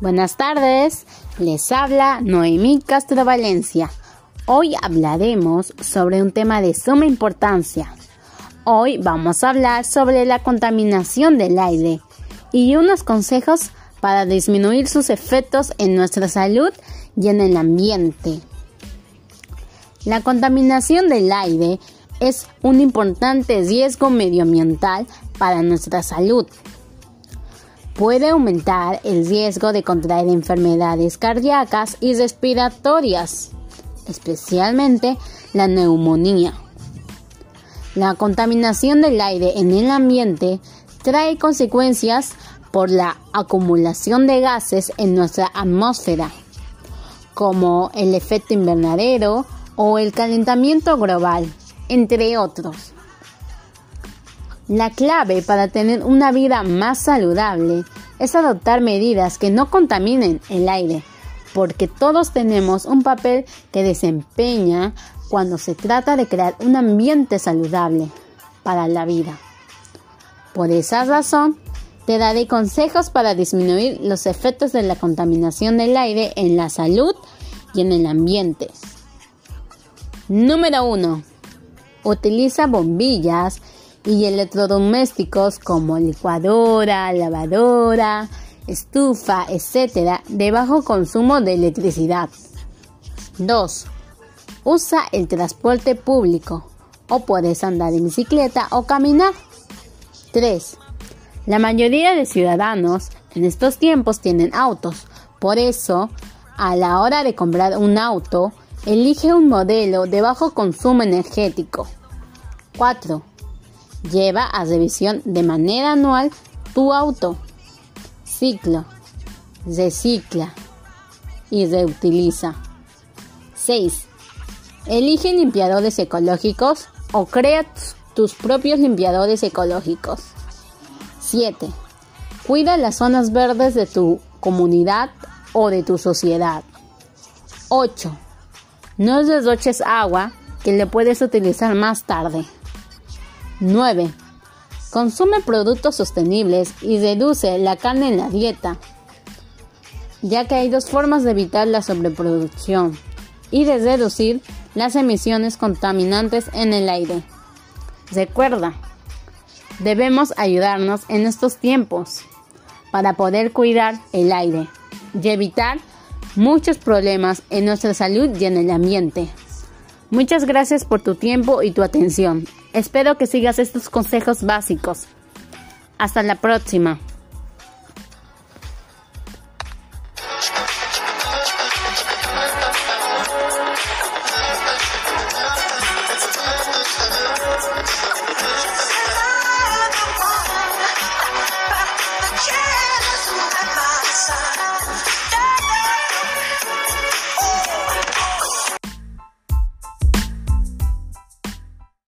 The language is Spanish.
Buenas tardes, les habla Noemí Castro Valencia. Hoy hablaremos sobre un tema de suma importancia. Hoy vamos a hablar sobre la contaminación del aire y unos consejos para disminuir sus efectos en nuestra salud y en el ambiente. La contaminación del aire es un importante riesgo medioambiental para nuestra salud puede aumentar el riesgo de contraer enfermedades cardíacas y respiratorias, especialmente la neumonía. La contaminación del aire en el ambiente trae consecuencias por la acumulación de gases en nuestra atmósfera, como el efecto invernadero o el calentamiento global, entre otros. La clave para tener una vida más saludable es adoptar medidas que no contaminen el aire, porque todos tenemos un papel que desempeña cuando se trata de crear un ambiente saludable para la vida. Por esa razón, te daré consejos para disminuir los efectos de la contaminación del aire en la salud y en el ambiente. Número 1. Utiliza bombillas y electrodomésticos como licuadora, lavadora, estufa, etc. de bajo consumo de electricidad. 2. Usa el transporte público o puedes andar en bicicleta o caminar. 3. La mayoría de ciudadanos en estos tiempos tienen autos, por eso, a la hora de comprar un auto, elige un modelo de bajo consumo energético. 4. Lleva a revisión de manera anual tu auto. Ciclo. Recicla y reutiliza. 6. Elige limpiadores ecológicos o crea tus propios limpiadores ecológicos. 7. Cuida las zonas verdes de tu comunidad o de tu sociedad. 8. No derroches agua que le puedes utilizar más tarde. 9. Consume productos sostenibles y reduce la carne en la dieta, ya que hay dos formas de evitar la sobreproducción y de reducir las emisiones contaminantes en el aire. Recuerda, debemos ayudarnos en estos tiempos para poder cuidar el aire y evitar muchos problemas en nuestra salud y en el ambiente. Muchas gracias por tu tiempo y tu atención. Espero que sigas estos consejos básicos. Hasta la próxima.